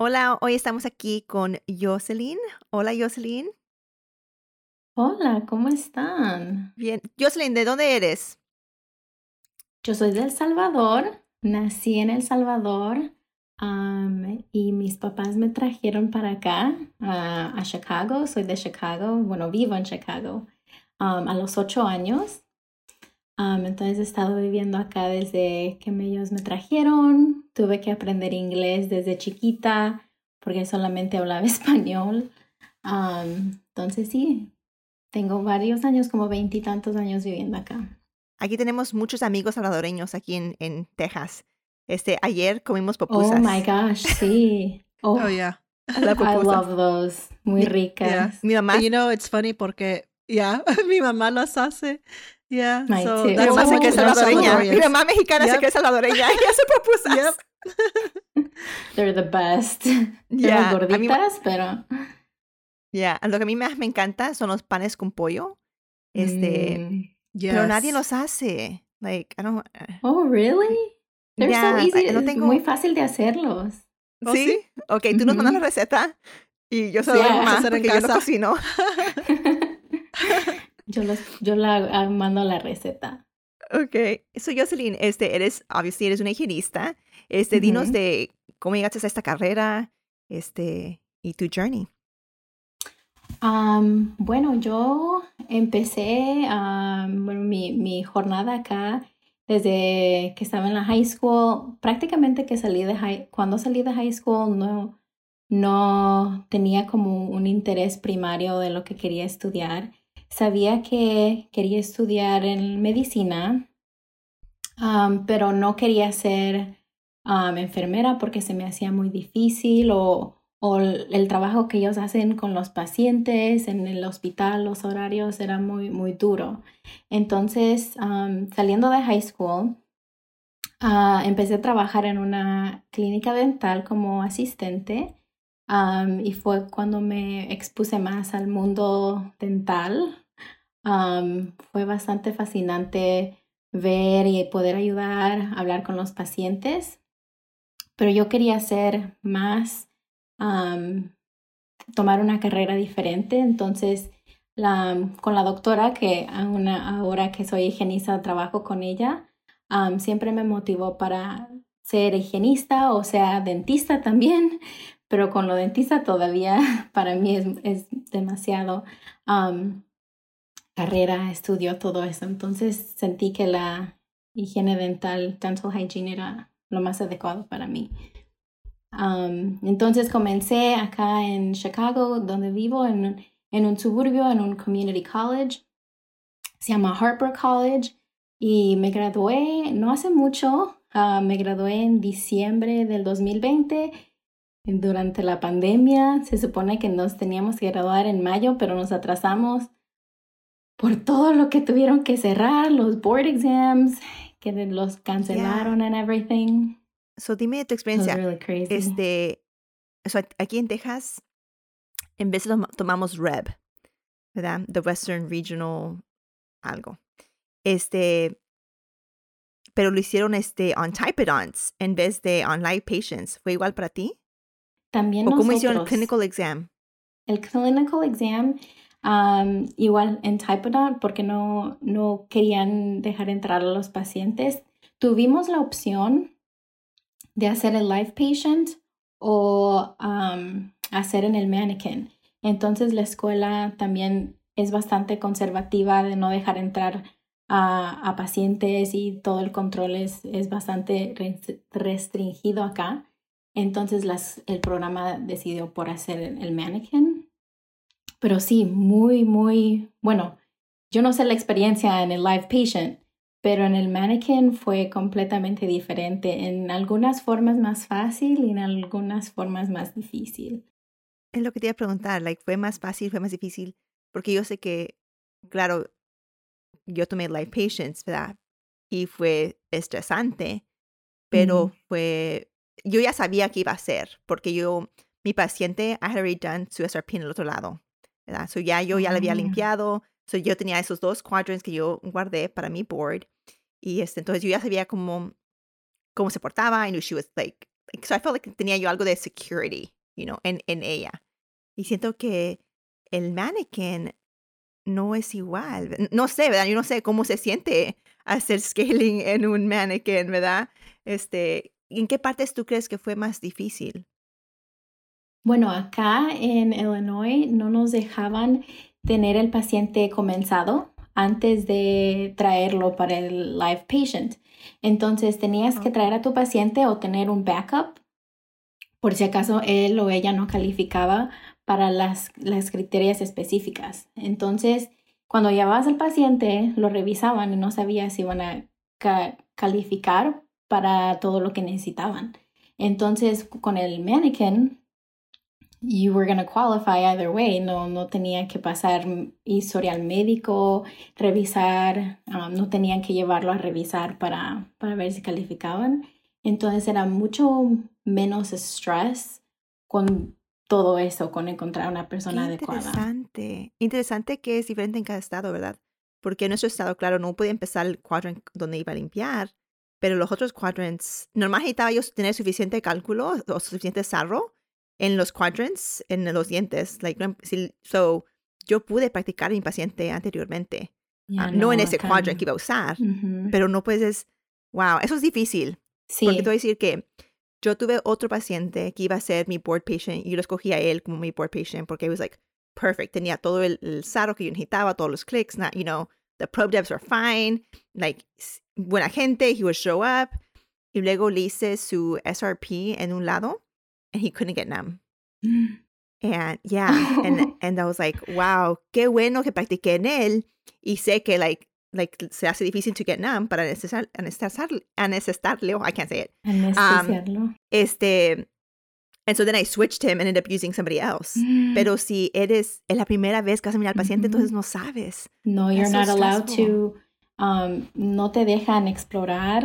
Hola, hoy estamos aquí con Jocelyn. Hola, Jocelyn. Hola, ¿cómo están? Bien. Jocelyn, ¿de dónde eres? Yo soy de El Salvador. Nací en El Salvador y mis papás me trajeron para acá, a Chicago. Soy de Chicago. Bueno, vivo en Chicago a los ocho años. Entonces he estado viviendo acá desde que ellos me trajeron. Tuve que aprender inglés desde chiquita porque solamente hablaba español. entonces sí, tengo varios años, como veintitantos años viviendo acá. Aquí tenemos muchos amigos salvadoreños aquí en, en Texas. Este, ayer comimos pupusas. Oh my gosh, sí. Oh, oh yeah. I love those. Muy ricas. Mi mamá. You know, it's funny porque, yeah, mi mamá las hace. Yeah. so mi mamá se cree salvadoreña. Mi mamá mexicana se cree salvadoreña y hace pupusas. They're the best. Yeah. gorditas, pero. Yeah. Lo que a mí más me encanta son los panes con pollo. Este. Mm, pero nadie los hace. Like, I don't. Eh. Oh, really? They're so easy. No tengo... muy fácil de hacerlos. ¿Oh, ¿Sí? Ok, tú nos mandas la receta y yo sé yeah. más hacer en casa. yo cocino. yo, los, yo la mando la receta. Ok. So, Jocelyn, este, eres, obviously, eres una higienista. Este, dinos de cómo llegaste a esta carrera, este, y tu journey. Um, bueno, yo empecé um, bueno, mi, mi, jornada acá desde que estaba en la high school. Prácticamente que salí de high, cuando salí de high school no, no tenía como un interés primario de lo que quería estudiar. Sabía que quería estudiar en medicina, pero no quería ser enfermera porque se me hacía muy difícil o, el, trabajo que ellos hacen con los pacientes en el hospital, los horarios era muy, muy duro. Entonces, saliendo de high school, uh, empecé a trabajar en una clínica dental como asistente y fue cuando me expuse más al mundo dental. fue bastante fascinante ver y poder ayudar, hablar con los pacientes pero yo quería hacer más, tomar una carrera diferente, entonces con la doctora, que ahora que soy higienista trabajo con ella, siempre me motivó para ser higienista o sea dentista también, pero con lo dentista todavía para mí es, es demasiado carrera, estudio, todo eso. Entonces sentí que la higiene dental, dental hygiene era lo más adecuado para mí. entonces comencé acá en Chicago, donde vivo, en, en un suburbio, en un community college. Se llama Harper College y me gradué no hace mucho. Ah, me gradué en diciembre del 2020 durante la pandemia. Se supone que nos teníamos que graduar en mayo, pero nos atrasamos por todo lo que tuvieron que cerrar, los board exams que los cancelaron and everything. So dime tu experiencia. Este, so aquí en Texas, en vez de tomamos REB, ¿verdad? The Western Regional algo. Este, pero lo hicieron este on typodonts en vez de on live patients. ¿Fue igual para ti? También ¿O cómo hicieron el clinical exam? El clinical exam igual en Typodont porque no, no querían dejar entrar a los pacientes. Tuvimos la opción de hacer el live patient o hacer en el mannequin. Entonces la escuela también es bastante conservativa de no dejar entrar a, a pacientes y todo el control es, es bastante restringido acá. Entonces las, el programa decidió por hacer el mannequin pero sí, muy, muy bueno. Yo no sé la experiencia en el live patient, pero en el mannequin fue completamente diferente, en algunas formas más fácil y en algunas formas más difícil. Es lo que te iba a preguntar, like, ¿fue más fácil, fue más difícil? Porque yo sé que, claro, yo tomé Life Patience, ¿verdad? Y fue estresante, pero fue, yo ya sabía qué iba a ser, porque yo, mi paciente, I had already done su SRP en el otro lado, ¿verdad? So ya yo ya le había Ah. limpiado, so yo tenía esos dos quadrants que yo guardé para mi board, y este, entonces yo ya sabía cómo, cómo se portaba, I knew she was like, like, so I felt like tenía yo algo de security, you know, en, en ella. Y siento que el mannequin no es igual. No sé, ¿verdad? Yo no sé cómo se siente hacer scaling en un mannequin, ¿verdad? Este, ¿en qué partes tú crees que fue más difícil? Bueno, acá en Illinois no nos dejaban tener el paciente comenzado antes de traerlo para el live patient. Entonces tenías que Oh. traer a tu paciente o tener un backup por si acaso él o ella no calificaba para las, las criterias específicas. Entonces, cuando llevabas al paciente, lo revisaban y no sabías si iban a ca- calificar para todo lo que necesitaban. Entonces, con el mannequin, you were going to qualify either way. No, no tenía que pasar historial médico, revisar, um, no tenían que llevarlo a revisar para, para ver si calificaban. Entonces era mucho menos estrés con todo eso, con encontrar una persona Qué adecuada. interesante. Interesante que es diferente en cada estado, ¿verdad? Porque en nuestro estado, claro, no podía empezar el quadrant donde iba a limpiar, pero los otros quadrants, normal necesitaba yo tener suficiente cálculo o suficiente sarro en los quadrants, en los dientes. Like, no- so, yo pude practicar a mi paciente anteriormente. Ya Ah, no, en ese acá quadrant no. que iba a usar, Ujú. pero no puedes, wow, eso es difícil. Sí, Porque te voy a decir que yo tuve otro paciente que iba a ser mi board patient y yo lo escogí a él como mi board patient porque it was like perfect. Tenía todo el, el saro que yo necesitaba, todos los clicks, not, you know, the probe depths were fine, like buena gente, he would show up. Y luego le hice su SRP en un lado and he couldn't get numb. And yeah, and, and I was like, wow, qué bueno que practiqué en él y sé que like like se hace difícil to get numb para anestesiar, anestesiar, anestesiarle, I can't say it. anestesiarlo. Um, este, and so then I switched him and ended up using somebody else. Mm. Pero si eres, es la primera vez que vas a mirar al paciente, Ujú. entonces no sabes. No, you're so not allowed stressful. to. Um, no te dejan explorar.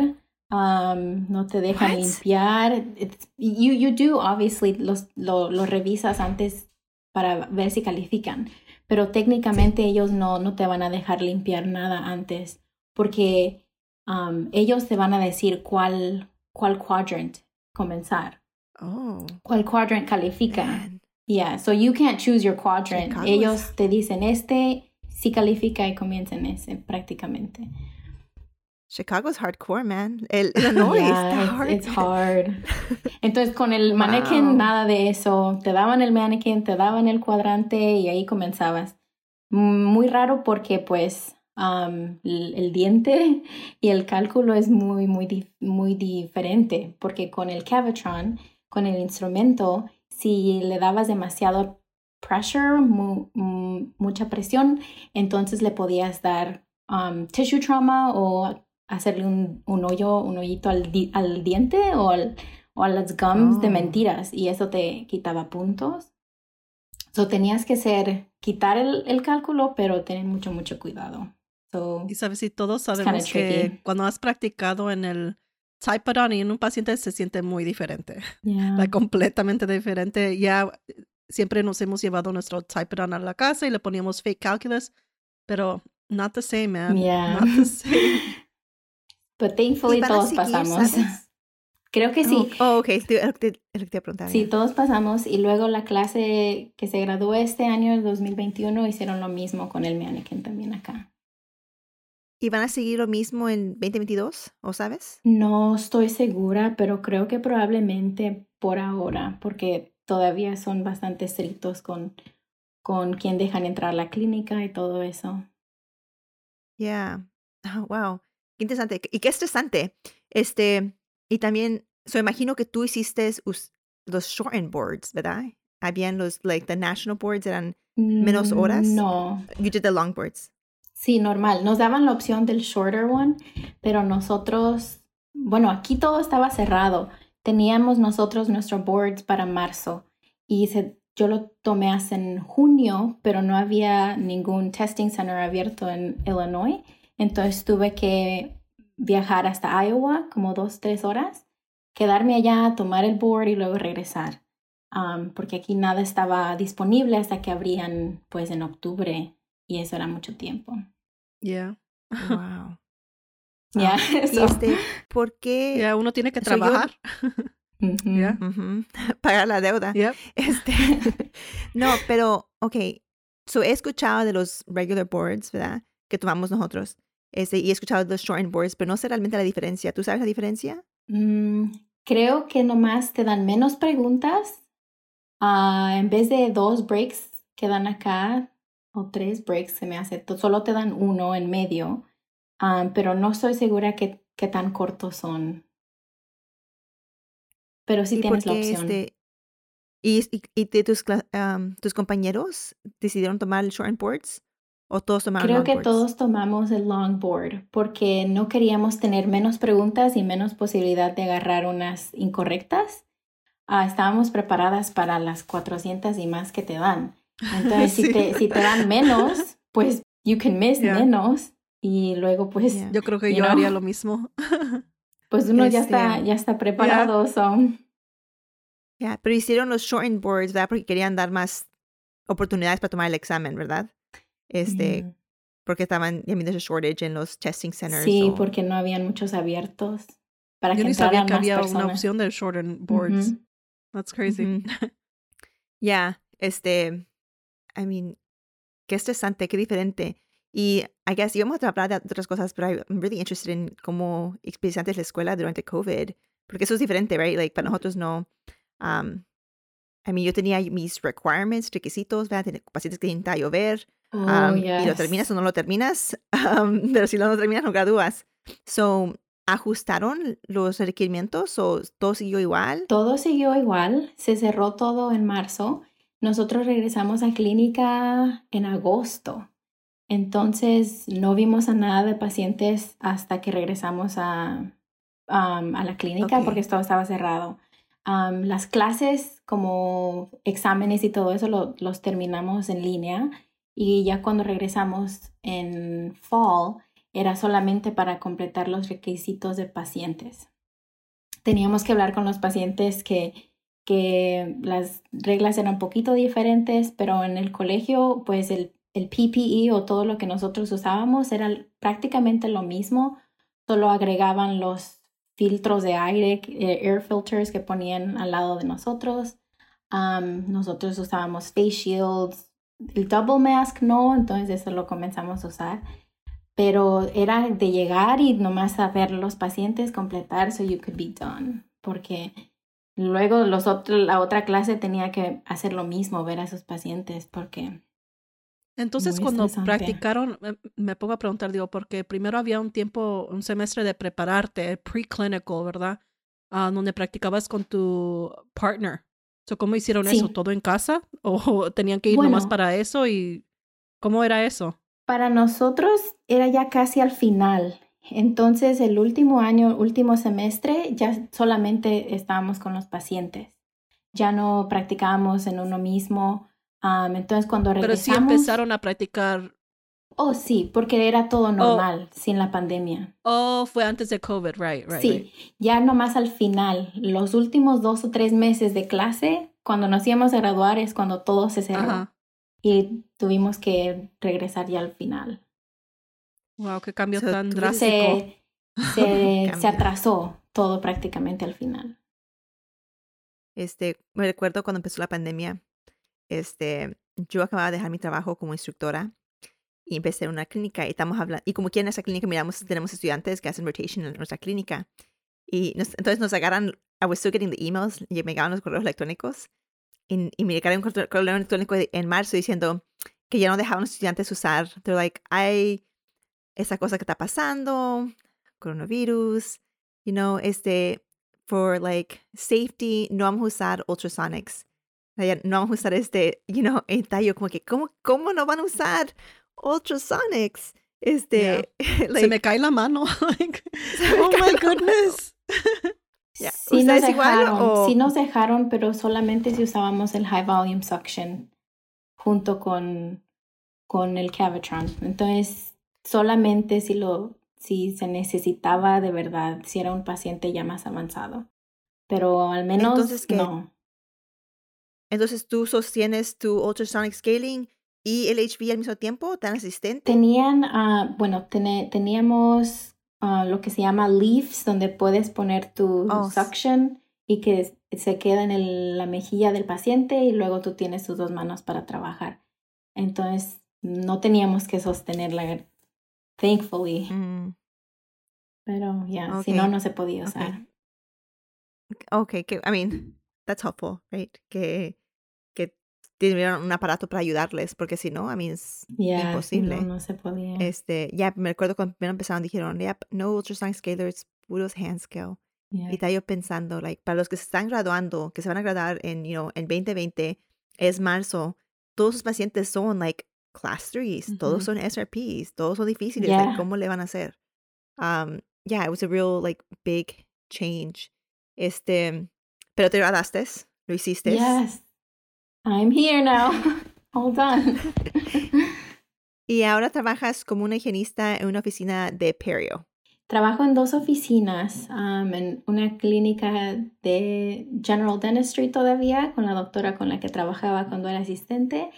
Um, no te dejan What? limpiar. It's- you, you do, obviously, los, lo, lo revisas antes para ver si califican. Pero técnicamente ellos no, no te van a dejar limpiar nada antes. Porque um, ellos te van a decir cuál, cuál quadrant comenzar. Oh, Cuál quadrant califica. man. Yeah, so you can't choose your quadrant. Chicago Ellos te dicen este, si califica y comienza en ese prácticamente. Chicago's hardcore, man. El Illinois Yeah, hard. it's hard. Entonces con el mannequin Wow. nada de eso. Te daban el mannequin, te daban el cuadrante y ahí comenzabas. Muy raro porque pues um, el, el diente y el cálculo es muy, muy, dif- muy diferente. Porque con el Cavitron, con el instrumento, si le dabas demasiado pressure, mu- mu- mucha presión, entonces le podías dar um, tissue trauma o hacerle un, un hoyo, un hoyito al, di- al diente o, al- o a las gums de Oh. mentiras y eso te quitaba puntos. So tenías que ser, quitar el, el cálculo, pero tener mucho, mucho cuidado. So, Y sabes, si todos sabemos que cuando has practicado en el Typodon y en un paciente se siente muy diferente, yeah. like, completamente diferente. Ya siempre nos hemos llevado nuestro Typodon a la casa y le poníamos fake calculus, pero not the same, man. Yeah. Not the same. But thankfully ¿Y van a todos seguir, pasamos. sabes? Creo que sí. Oh, oh, ok, te, te preguntar. Sí, todos pasamos y luego la clase que se graduó este año, el 2021, hicieron lo mismo con el mannequin también acá. ¿Y van a seguir lo mismo en 2022? ¿O sabes? No estoy segura, pero creo que probablemente por ahora, porque todavía son bastante estrictos con, con quién dejan entrar a la clínica y todo eso. Yeah. Oh, wow. Qué interesante. Y qué estresante. Este, y también, so imagino que tú hiciste los shortened boards, ¿verdad? Habían los, like, the national boards eran menos horas. No, You did the long boards. Sí, normal. Nos daban la opción del shorter one, pero nosotros, bueno, aquí todo estaba cerrado. Teníamos nosotros nuestro boards para marzo y se, yo lo tomé hace en junio, pero no había ningún testing center abierto en Illinois. Entonces tuve que viajar hasta Iowa como dos, tres horas, quedarme allá, tomar el board y luego regresar. Um, porque aquí nada estaba disponible hasta que abrían pues en octubre y eso era mucho tiempo. Yeah. Wow. Ya, Ah, y este, ¿por qué? Yeah, uno tiene que So yo- trabajar. Ujú. Yeah. La deuda. Yep. Este, no, pero, ok. So he escuchado de los regular boards, ¿verdad? Que tomamos nosotros. Este, y he escuchado de los shortened boards, pero no sé realmente la diferencia. ¿Tú sabes la diferencia? Mm, creo que nomás te dan menos preguntas. Ah, en vez de dos breaks que dan acá, o tres breaks, se me hace, solo te dan uno en medio. Ah, pero no estoy segura que, qué tan cortos son. Pero sí ¿Y tienes la opción. este, y, y, y tus, am, tus compañeros decidieron tomar el shortened boards? ¿O todos tomaron Creo que boards? todos tomamos el longboard porque no queríamos tener menos preguntas y menos posibilidad de agarrar unas incorrectas. Ah, estábamos preparadas para las 400 y más que te dan. Entonces, si, Sí. te, si te dan menos, pues you can miss Yeah. menos y luego pues, Yeah. Yo creo que yo know? haría lo mismo. pues uno ya está, Este, ya está preparado. so, Ya, pero hicieron los shortened boards, ¿verdad? Porque querían dar más oportunidades para tomar el examen, ¿verdad? Este, mm, porque estaban, ya viendo ese shortage en los testing centers. sí, o- porque no habían muchos abiertos para Yo que ni sabía que más había personas. una opción de shortened boards. That's crazy. Ujú. Ya, este, I mean, qué estresante, qué diferente. Y I guess íbamos a hablar de otras cosas, pero I'm really interested en cómo experienciaste la escuela durante COVID, porque eso es diferente, right? Like, para nosotros no, um, I mean, yo tenía mis requirements, requisitos, ¿verdad? Pacientes que necesitaba llover, Oh, um, y lo yes. terminas o no lo terminas, um, pero si no lo terminas no gradúas. So, ¿ajustaron los requerimientos o todo siguió igual? Todo siguió igual, se cerró todo en marzo. Nosotros regresamos a clínica en agosto. Entonces no vimos a nada de pacientes hasta que regresamos a, a la clínica porque todo estaba cerrado. Las clases como exámenes y todo eso lo- los terminamos en línea y ya cuando regresamos en fall era solamente para completar los requisitos de pacientes teníamos que hablar con los pacientes que, que las reglas eran un poquito diferentes, pero en el colegio, pues el, el PPE o todo lo que nosotros usábamos era prácticamente lo mismo, solo agregaban los filtros de aire, eh, air filters que ponían al lado de nosotros. Nosotros usábamos face shields, el double mask no, entonces eso lo comenzamos a usar pero era de llegar y nomás a ver los pacientes completar so you could be done porque luego los otros la otra clase tenía que hacer lo mismo ver a esos pacientes porque Entonces, Muy cuando practicaron, me- me pongo a preguntar, digo, porque primero había un tiempo, un semestre de prepararte, preclinical, ¿verdad? Ah, donde practicabas con tu partner. So, ¿Cómo hicieron Sí. eso? ¿Todo en casa? ¿O tenían que ir nomás para eso? ¿Y cómo era eso? para nosotros era ya casi al final entonces el último año último semestre ya solamente estábamos con los pacientes ya no practicábamos en uno mismo Entonces cuando Pero sí regresamos empezaron a practicar. oh sí porque era todo normal sin la pandemia Oh, fue antes de COVID, right, right. Sí, right. ya nomás al final, los últimos dos o tres meses de clase, cuando nos íbamos a graduar es cuando todo se cerró Ajá. y tuvimos que regresar ya al final. Wow, qué cambio So, tan drástico. Se, se, se atrasó todo prácticamente al final. Este, me recuerdo cuando empezó la pandemia, este, yo acababa de dejar mi trabajo como instructora y empecé en una clínica y estamos hablando, y como aquí en esa clínica miramos, tenemos estudiantes que hacen rotation en nuestra clínica y nos- entonces nos agarran, I was still getting the emails, y me llegaban los correos electrónicos y, y me llegaron un correo electrónico en marzo diciendo que ya no dejaban los estudiantes usar, they're like, hay esa cosa que está pasando, coronavirus, you know, este, for like safety, no vamos a usar ultrasonics. No vamos a usar este, you know, el tallo como que, ¿cómo, ¿cómo no van a usar ultrasonics? Este, Se like, me cae la mano. oh my goodness. Ya, Sí nos ¿Ustedes igual dejaron, o- sí nos dejaron, pero solamente si usábamos el High Volume Suction junto con, con el Cavitron. Entonces, solamente si lo si se necesitaba de verdad, si era un paciente ya más avanzado. Pero al menos no. Entonces tú sostienes tu ultrasonic scaling y el HV al mismo tiempo, tan asistente. Tenían, ah, bueno, tene- teníamos ah, lo que se llama leaves, donde puedes poner tu Oh, suction y que se queda en el- la mejilla del paciente y luego tú tienes tus dos manos para trabajar. Entonces, no teníamos que sostenerla, thankfully, Mm, pero ya, si no, no se podía usar. Okay, que, I mean, that's helpful, right? Que tuvieron un aparato para ayudarles, porque si no, I mean, es si imposible. no, no se podía. Este, ya me recuerdo cuando primero empezaron, dijeron, yep, no ultrasonic scalers, puros hand scale. Ya. Y estaba yo pensando, like, para los que se están graduando, que se van a graduar en, you know, en 2020, es marzo, todos sus pacientes son, like, class 3, todos Ujú. son SRPs, todos son difíciles, like, Yeah. ¿cómo le van a hacer? Um, yeah, it was a real, like, big change. Este, pero te graduaste, lo hiciste. Yes. I'm here now. All done. Y ahora trabajas como una higienista en una oficina de perio. Trabajo en dos oficinas, um, en una clínica de General Dentistry todavía, con la doctora con la que trabajaba cuando era asistente,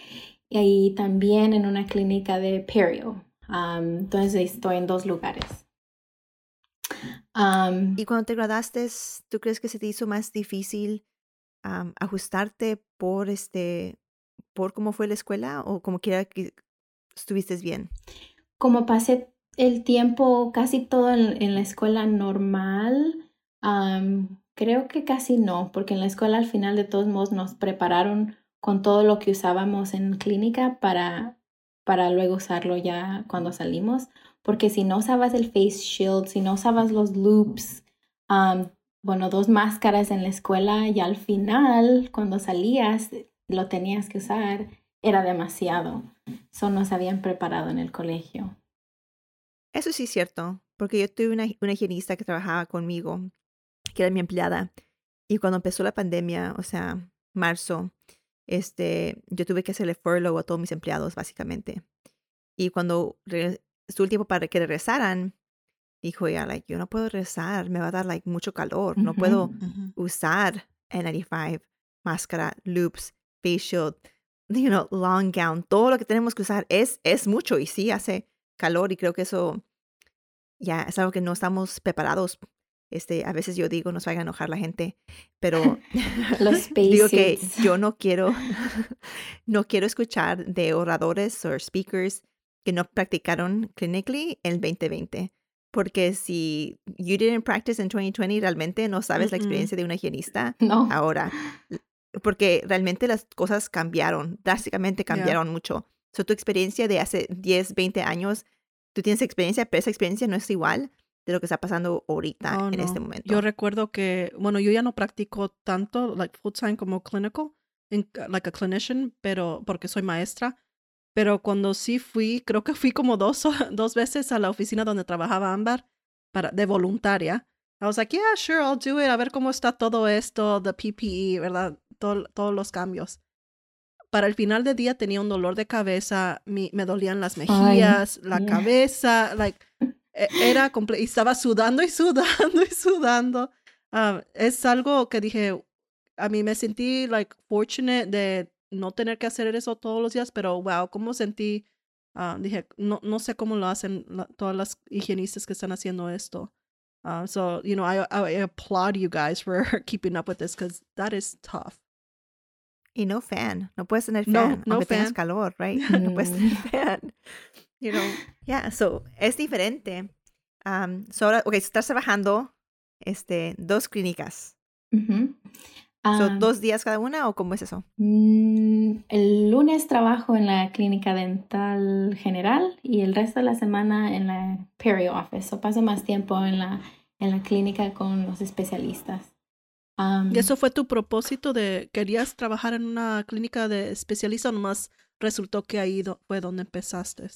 y ahí también en una clínica de perio. Um, entonces estoy en dos lugares. Um, Y cuando te graduaste, ¿tú crees que se te hizo más difícil am, ajustarte por este, por cómo fue la escuela o como quiera que estuviste bien? como pasé el tiempo casi todo en, en la escuela normal, am, creo que casi no, porque en la escuela al final de todos modos nos prepararon con todo lo que usábamos en clínica para, para luego usarlo ya cuando salimos, porque si no usabas el face shield, si no usabas los loops, am, bueno, dos máscaras en la escuela y al final, cuando salías, lo tenías que usar, era demasiado. Eso nos habían preparado en el colegio. Eso sí es cierto, porque yo tuve una, una higienista que trabajaba conmigo, que era mi empleada, y cuando empezó la pandemia, o sea, marzo, este, yo tuve que hacerle furlough a todos mis empleados, básicamente. Y cuando estuvo el tiempo para que regresaran, dijo ella, like, yo no puedo regresar, me va a dar, like, mucho calor, no Ujú. puedo Ujú. usar N95, máscara, loops, face shield, you know, long gown, todo lo que tenemos que usar es, es mucho y sí hace calor y creo que eso ya es algo que no estamos preparados. Este, a veces yo digo, no se vaya a enojar la gente, pero Los digo que yo no quiero, no quiero escuchar de oradores o speakers que no practicaron clinically en el 2020. Porque si you didn't practice in 2020, realmente no sabes la Mm-mm. experiencia de una higienista No. ahora. Porque realmente las cosas cambiaron, drásticamente Yeah. cambiaron mucho. So, tu experiencia de hace 10, 20 años, tú tienes experiencia, pero esa experiencia no es igual de lo que está pasando ahorita Oh, en no. este momento. Yo recuerdo que, bueno, yo ya no practico tanto, like full time como clinical, en- like a clinician, pero porque soy maestra. Pero cuando sí fui, creo que fui como dos, dos veces a la oficina donde trabajaba Ámbar para, de voluntaria. I was like, yeah, sure, I'll do it, a ver cómo está todo esto, the PPE, ¿verdad? Todo- todos los cambios. Para el final del día tenía un dolor de cabeza, mi- me dolían las mejillas, la yeah. cabeza, like, e- era y estaba sudando y sudando y sudando. Ah, es algo que dije, a mí me sentí like fortunate de no tener que hacer eso todos los días, pero wow, cómo sentí, ah, dije, no, no sé cómo lo hacen la- todas las higienistas que están haciendo esto. Ah, so, you know, I, I applaud you guys for keeping up with this because that is tough. Y no fan, no puedes tener No, fan, no aunque tengas fan. calor, right? No puedes tener Mm. fan. You know, yeah, so es diferente. Um, so ahora, ok, estás trabajando, este, dos clínicas. Ujú. So, Ah, ¿Dos días cada una o cómo es eso? mm, el lunes trabajo en la clínica dental general y el resto de la semana en la perio office. O paso más tiempo en la, en la clínica con los especialistas. Am, ¿Y eso fue tu propósito de querías trabajar en una clínica de especialista o nomás resultó que ahí do- fue donde empezaste?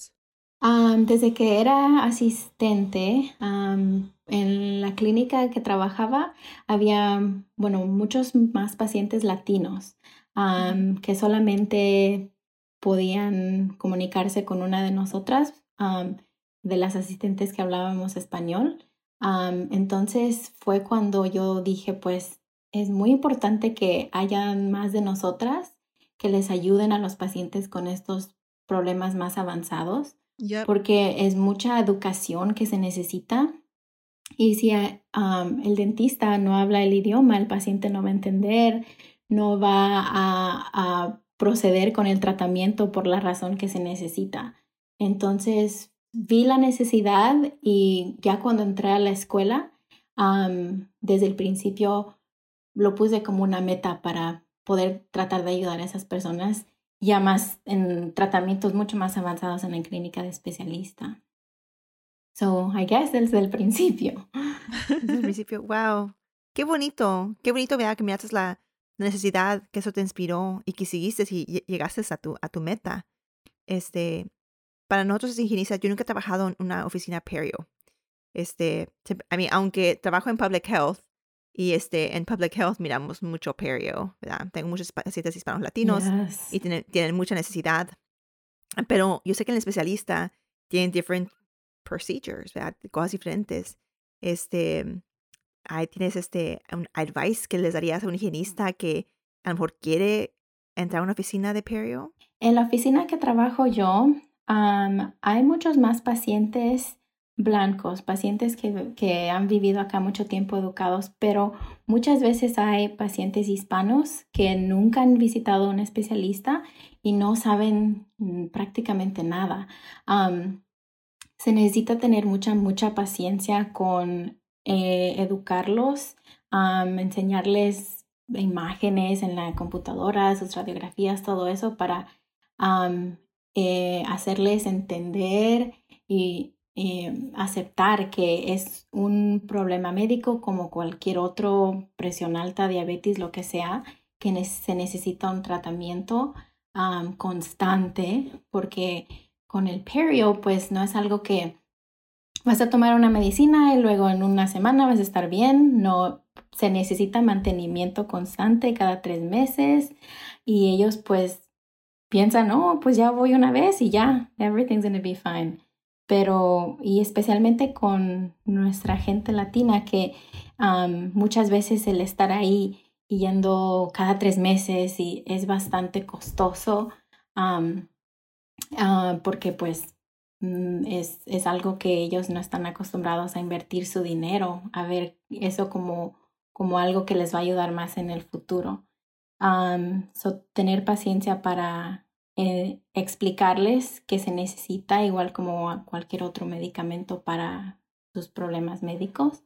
Desde que era asistente en la clínica que trabajaba, había, bueno, muchos más pacientes latinos que solamente podían comunicarse con una de nosotras, de las asistentes que hablábamos español. entonces fue cuando yo dije, pues es muy importante que haya más de nosotras que les ayuden a los pacientes con estos problemas más avanzados, porque es mucha educación que se necesita. Y si el dentista no habla el idioma, el paciente no va a entender, no va a, proceder con el tratamiento por la razón que se necesita. Entonces, vi la necesidad y ya cuando entré a la escuela, desde el principio lo puse como una meta para poder tratar de ayudar a esas personas ya más en tratamientos mucho más avanzados en la clínica de especialista. So, I guess desde el principio. Desde el principio, wow. Qué bonito, qué bonito, ¿verdad? Que miraste la necesidad, que eso te inspiró y que seguiste y llegaste a tu, a tu meta. Este, para nosotros higienistas, yo nunca he trabajado en una oficina perio. Este, a mí, aunque trabajo en public health, y este, en Public Health miramos mucho perio, ¿verdad? Tengo muchos pacientes hispanos latinos y tienen, tienen, mucha necesidad. Pero yo sé que el especialista tiene different procedures, ¿verdad? Cosas diferentes. Este, ahí tienes este, un advice que les darías a un higienista que a lo mejor quiere entrar a una oficina de perio. En la oficina que trabajo yo, hay muchos más pacientes blancos, pacientes que, han vivido acá mucho tiempo educados, pero muchas veces hay pacientes hispanos que nunca han visitado un especialista y no saben mm, prácticamente nada. se necesita tener mucha, mucha paciencia con eh, educarlos, enseñarles imágenes en la computadora, sus radiografías, todo eso para eh, hacerles entender y eh, aceptar que es un problema médico como cualquier otro, presión alta, diabetes, lo que sea, que se necesita un tratamiento constante, porque con el perio, pues no es algo que vas a tomar una medicina y luego en una semana vas a estar bien, no se necesita mantenimiento constante cada tres meses y ellos pues piensan, no, pues ya voy una vez y ya, everything's gonna be fine pero y especialmente con nuestra gente latina que muchas veces el estar ahí yendo cada tres meses y es bastante costoso ah, porque pues mm, es, es, algo que ellos no están acostumbrados a invertir su dinero, a ver eso como, como algo que les va a ayudar más en el futuro. so, tener paciencia para eh, explicarles que se necesita igual como cualquier otro medicamento para sus problemas médicos.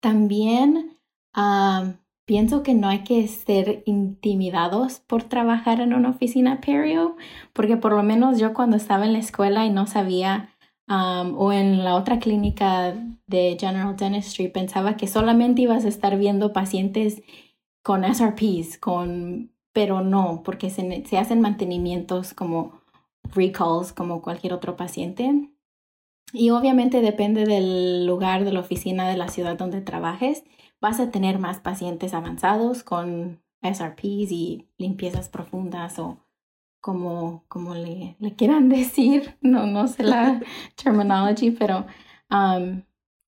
también pienso que no hay que ser intimidados por trabajar en una oficina perio, porque por lo menos yo cuando estaba en la escuela y no sabía o en la otra clínica de General Dentistry pensaba que solamente ibas a estar viendo pacientes con SRPs, con pero no, porque se, se hacen mantenimientos como recalls, como cualquier otro paciente. Y obviamente depende del lugar, de la oficina, de la ciudad donde trabajes, vas a tener más pacientes avanzados con SRPs y limpiezas profundas o como, como le, le quieran decir, no, no sé la terminology, pero, um,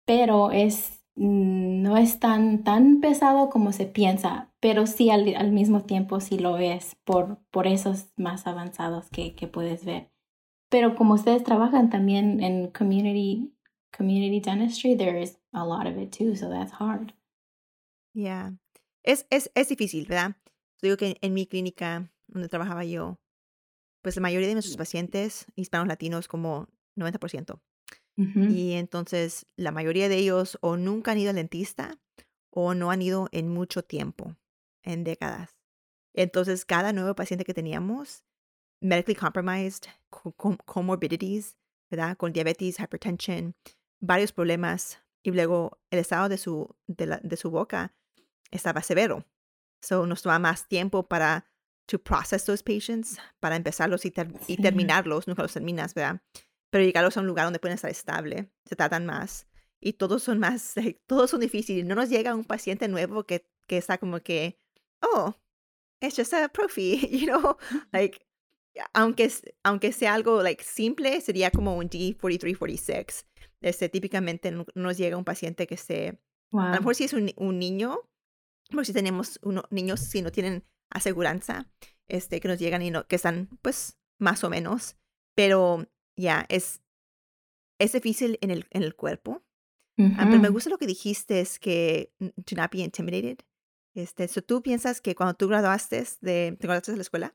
pero es Mm, no es tan, tan pesado como se piensa, pero sí al, mismo tiempo sí lo es por, por esos más avanzados que, que puedes ver. Pero como ustedes trabajan también en community, community dentistry, there is a lot of it too, so that's hard. Yeah. Es, es, es difícil, ¿verdad? Digo que en mi clínica donde trabajaba yo, pues la mayoría de nuestros pacientes hispanos latinos, como 90%, y entonces la mayoría de ellos o nunca han ido al dentista o no han ido en mucho tiempo, en décadas. Entonces cada nuevo paciente que teníamos, medically compromised, con comorbidities, ¿verdad? Con diabetes, hypertension, varios problemas y luego el estado de su, de, la, de su boca estaba severo. So nos toma más tiempo para to process those patients para empezarlos y, terminarlos, nunca los terminas, ¿verdad? Pero llegarlos a un lugar donde pueden estar estable, se tratan más y todos son más, todos son difíciles. No nos llega un paciente nuevo que, que está como que, oh, it's just a prophy, you know, like, aunque, aunque sea algo like simple, sería como un D4346. Este, típicamente no nos llega un paciente que esté, a lo mejor si es un, un niño, por si tenemos uno, niños si no tienen aseguranza, este, que nos llegan y no, que están pues más o menos, pero ya es, es difícil en el, en el cuerpo. Ah, pero me gusta lo que dijiste, es que to not be intimidated. Este, so tú piensas que cuando tú graduaste de, te graduaste de la escuela,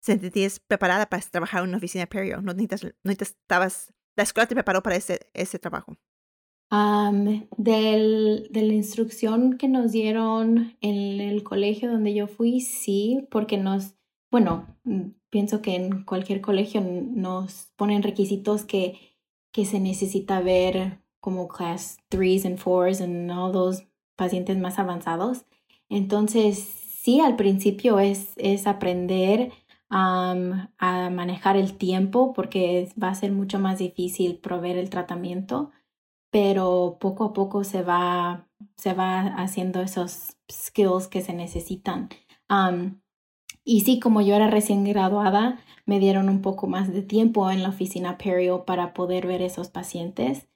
se sentías preparada para trabajar en una oficina perio. No necesitas, no estabas, la escuela te preparó para ese, ese trabajo. del, de la instrucción que nos dieron en el colegio donde yo fui, sí, porque nos, bueno, mm, pienso que en cualquier colegio nos ponen requisitos que, que se necesita ver como class 3 and 4 en all those pacientes más avanzados. Entonces, sí, al principio es, es aprender a manejar el tiempo porque va a ser mucho más difícil proveer el tratamiento, pero poco a poco se va, se va haciendo esos skills que se necesitan. y sí, como yo era recién graduada, me dieron un poco más de tiempo en la oficina Perio para poder ver esos pacientes.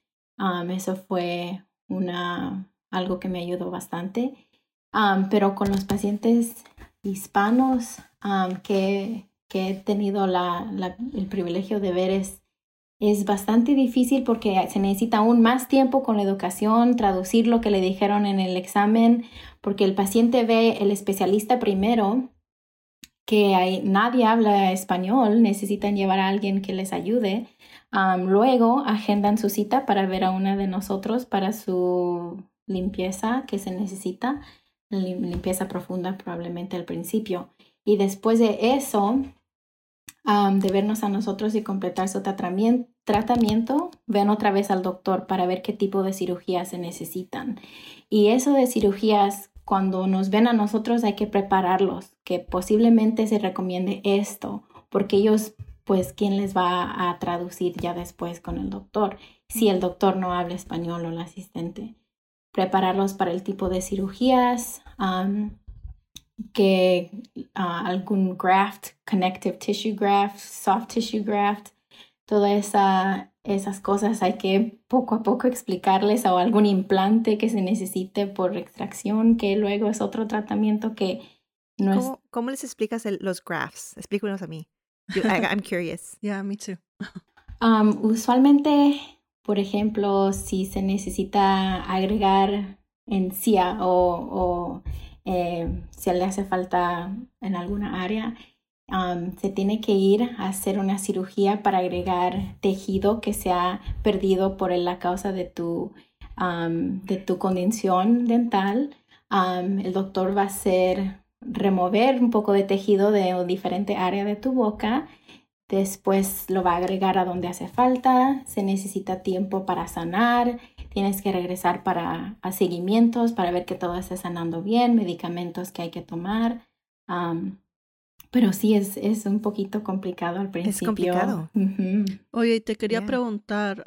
eso fue una, algo que me ayudó bastante pero con los pacientes hispanos que, que, he tenido la, el privilegio de ver es, es bastante difícil porque se necesita aún más tiempo con la educación, traducir lo que le dijeron en el examen, porque el paciente ve el especialista primero, que hay, nadie habla español, necesitan llevar a alguien que les ayude. luego agendan su cita para ver a una de nosotros para su limpieza que se necesita limpieza profunda probablemente al principio. Y después de eso, de vernos a nosotros y completar su tratamiento, ven otra vez al doctor para ver qué tipo de cirugías se necesitan. Y eso de cirugías, cuando nos ven a nosotros hay que prepararlos, que posiblemente se recomiende esto, porque ellos, pues, ¿quién les va a traducir ya después con el doctor? Si el doctor no habla español o el asistente prepararlos para el tipo de cirugías, que ah, algún graft, connective tissue graft, soft tissue graft, todas esa, esas cosas hay que poco a poco explicarles o algún implante que se necesite por extracción, que luego es otro tratamiento que no ¿Cómo, es... ¿Cómo les explicas los grafts? Explícanos a mí. I'm curious. yeah, me too. usualmente por ejemplo, si se necesita agregar encía o, o eh, si le hace falta en alguna área, se tiene que ir a hacer una cirugía para agregar tejido que se ha perdido por la causa de tu, de tu condición dental. el doctor va a hacer remover un poco de tejido de diferente área de tu boca Después lo va a agregar a donde hace falta. Se necesita tiempo para sanar. Tienes que regresar para a seguimientos para ver que todo esté sanando bien, medicamentos que hay que tomar. pero sí es, es un poquito complicado al principio. Es complicado. Oye, te quería preguntar,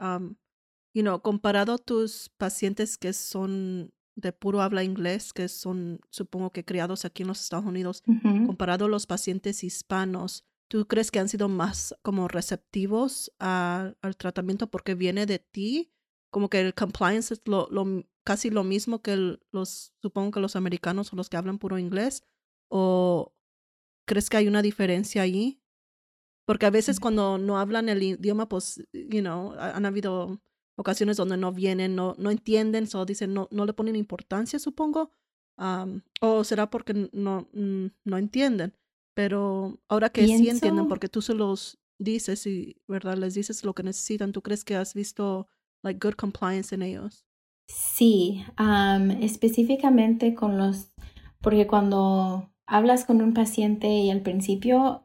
you know, comparado a tus pacientes que son de puro habla inglés, que son, supongo que criados aquí en los Estados Unidos, comparado a los pacientes hispanos, ¿Tú crees que han sido más como receptivos al tratamiento porque viene de ti? Como que el compliance es lo, casi lo mismo que los, supongo que los americanos o los que hablan puro inglés. ¿O crees que hay una diferencia ahí? Porque a veces cuando no hablan el idioma, pues, you know, han habido ocasiones donde no vienen, no, no entienden, solo dicen, no, no le ponen importancia, supongo. o será porque no, mm, no entienden. Pero ahora que sí entienden, porque tú se los dices y, ¿verdad? Les dices lo que necesitan, ¿tú crees que has visto, like, good compliance en ellos? Sí, específicamente con los, porque cuando hablas con un paciente y al principio,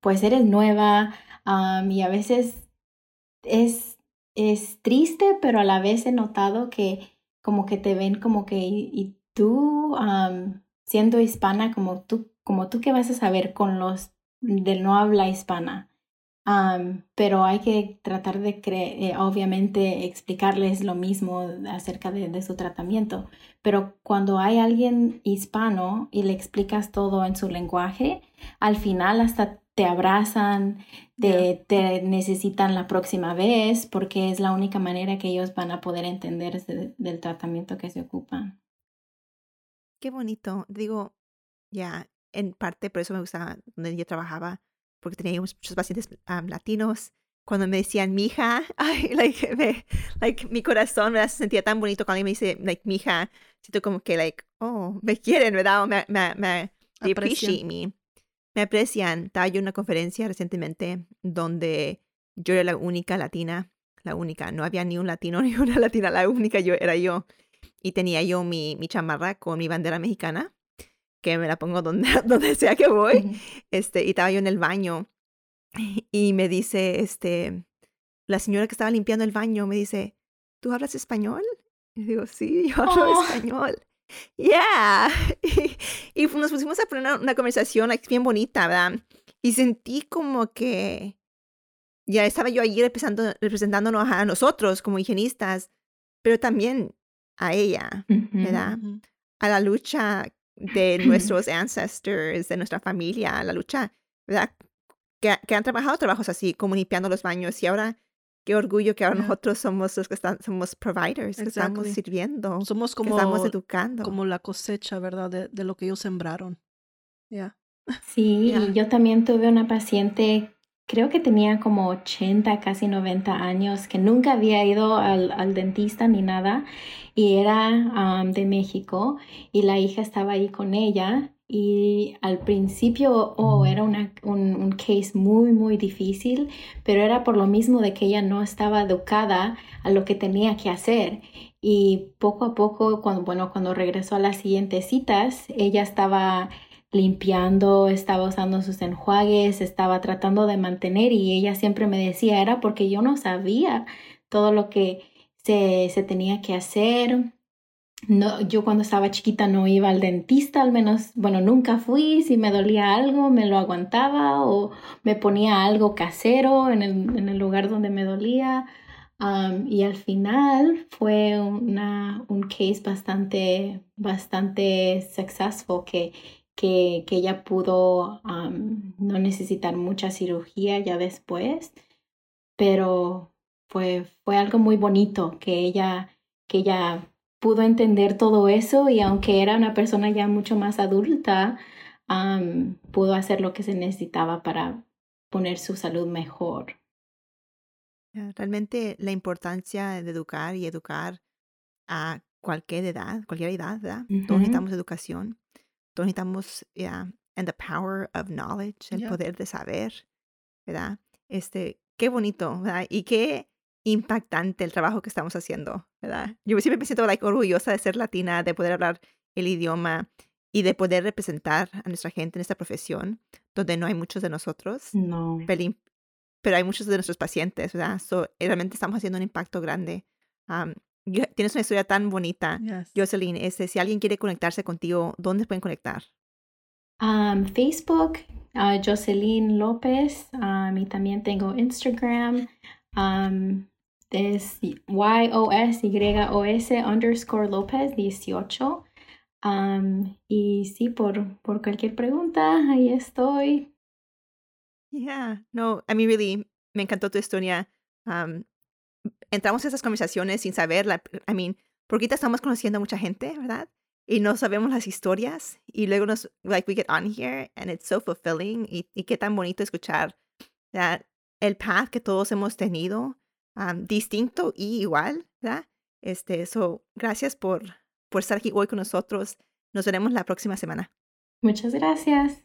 pues eres nueva y a veces es, es triste, pero a la vez he notado que como que te ven como que, y, tú siendo hispana, como tú como tú que vas a saber con los del no habla hispana. pero hay que tratar de, eh, obviamente, explicarles lo mismo acerca de, de, su tratamiento. Pero cuando hay alguien hispano y le explicas todo en su lenguaje, al final hasta te abrazan, te, te, necesitan la próxima vez, porque es la única manera que ellos van a poder entender del tratamiento que se ocupan. Qué bonito. Digo, ya, en parte por eso me gustaba donde yo trabajaba, porque teníamos muchos pacientes latinos. Cuando me decían mija, ay, like, me, like, mi corazón me sentía tan bonito cuando alguien me dice, like, mija, siento como que, like, oh, me quieren, ¿verdad? O me, me, me, appreciate me me aprecian. Estaba yo en una conferencia recientemente donde yo era la única latina, la única, no había ni un latino ni una latina, la única yo era yo. Y tenía yo mi, mi chamarra con mi bandera mexicana, que me la pongo donde, donde sea que voy. Este, y estaba yo en el baño y me dice, este, la señora que estaba limpiando el baño me dice, ¿tú hablas español? Y digo, sí, yo hablo oh. español. Yeah. Y, nos pusimos a poner una, conversación bien bonita, ¿verdad? Y sentí como que ya estaba yo allí representando, representándonos a nosotros como higienistas, pero también a ella, ¿verdad? A la lucha de nuestros ancestors, de nuestra familia, la lucha, ¿verdad? Que, que, han trabajado trabajos así, como limpiando los baños y ahora qué orgullo que ahora nosotros somos los que están, somos providers, que estamos sirviendo, somos como, estamos educando. Como la cosecha, ¿verdad? De, de lo que ellos sembraron. Ya. Sí, yo también tuve una paciente, creo que tenía como 80, casi 90 años, que nunca había ido al, dentista ni nada, y era de México, y la hija estaba ahí con ella, y al principio oh, era un, un, case muy, muy difícil, pero era por lo mismo de que ella no estaba educada a lo que tenía que hacer. Y poco a poco, bueno, cuando regresó a las siguientes citas, ella estaba limpiando, estaba usando sus enjuagues, estaba tratando de mantener y ella siempre me decía, era porque yo no sabía todo lo que se, se tenía que hacer no, yo cuando estaba chiquita no iba al dentista, al menos, bueno, nunca fui, si me dolía algo me lo aguantaba o me ponía algo casero en el, en el lugar donde me dolía. y al final fue una, un case bastante, bastante successful que, que, que ella pudo no necesitar mucha cirugía ya después, pero fue, fue algo muy bonito que ella, que ella pudo entender todo eso y aunque era una persona ya mucho más adulta, pudo hacer lo que se necesitaba para poner su salud mejor. Realmente la importancia de educar y educar a cualquier edad, cualquier edad, ¿verdad? Todos necesitamos educación, todos necesitamos, yeah, and the power of knowledge, el poder de saber, ¿verdad? Este, qué bonito, ¿verdad? Y qué impactante el trabajo que estamos haciendo, ¿verdad? Yo siempre me siento like, orgullosa de ser latina, de poder hablar el idioma y de poder representar a nuestra gente en esta profesión, donde no hay muchos de nosotros. No. Pero, hay muchos de nuestros pacientes, ¿verdad? So, realmente estamos haciendo un impacto grande. Tienes una historia tan bonita, Jocelyn. Este, si alguien quiere conectarse contigo, ¿dónde pueden conectar? Facebook, uh, Jocelyn López, y también tengo Instagram es Y-O-S-Y-O-S underscore López 18. y sí, por, por cualquier pregunta, ahí estoy. Yeah, no, a mí really me encantó tu historia. Entramos en esas conversaciones sin saber, I mean, porque ahorita estamos conociendo a mucha gente, ¿verdad? Y no sabemos las historias y luego nos, like, we get on here and it's so fulfilling y, y qué tan bonito escuchar el path que todos hemos tenido distinto y igual, ¿verdad? Este, eso, gracias por, por estar aquí hoy con nosotros. Nos veremos la próxima semana. Muchas gracias.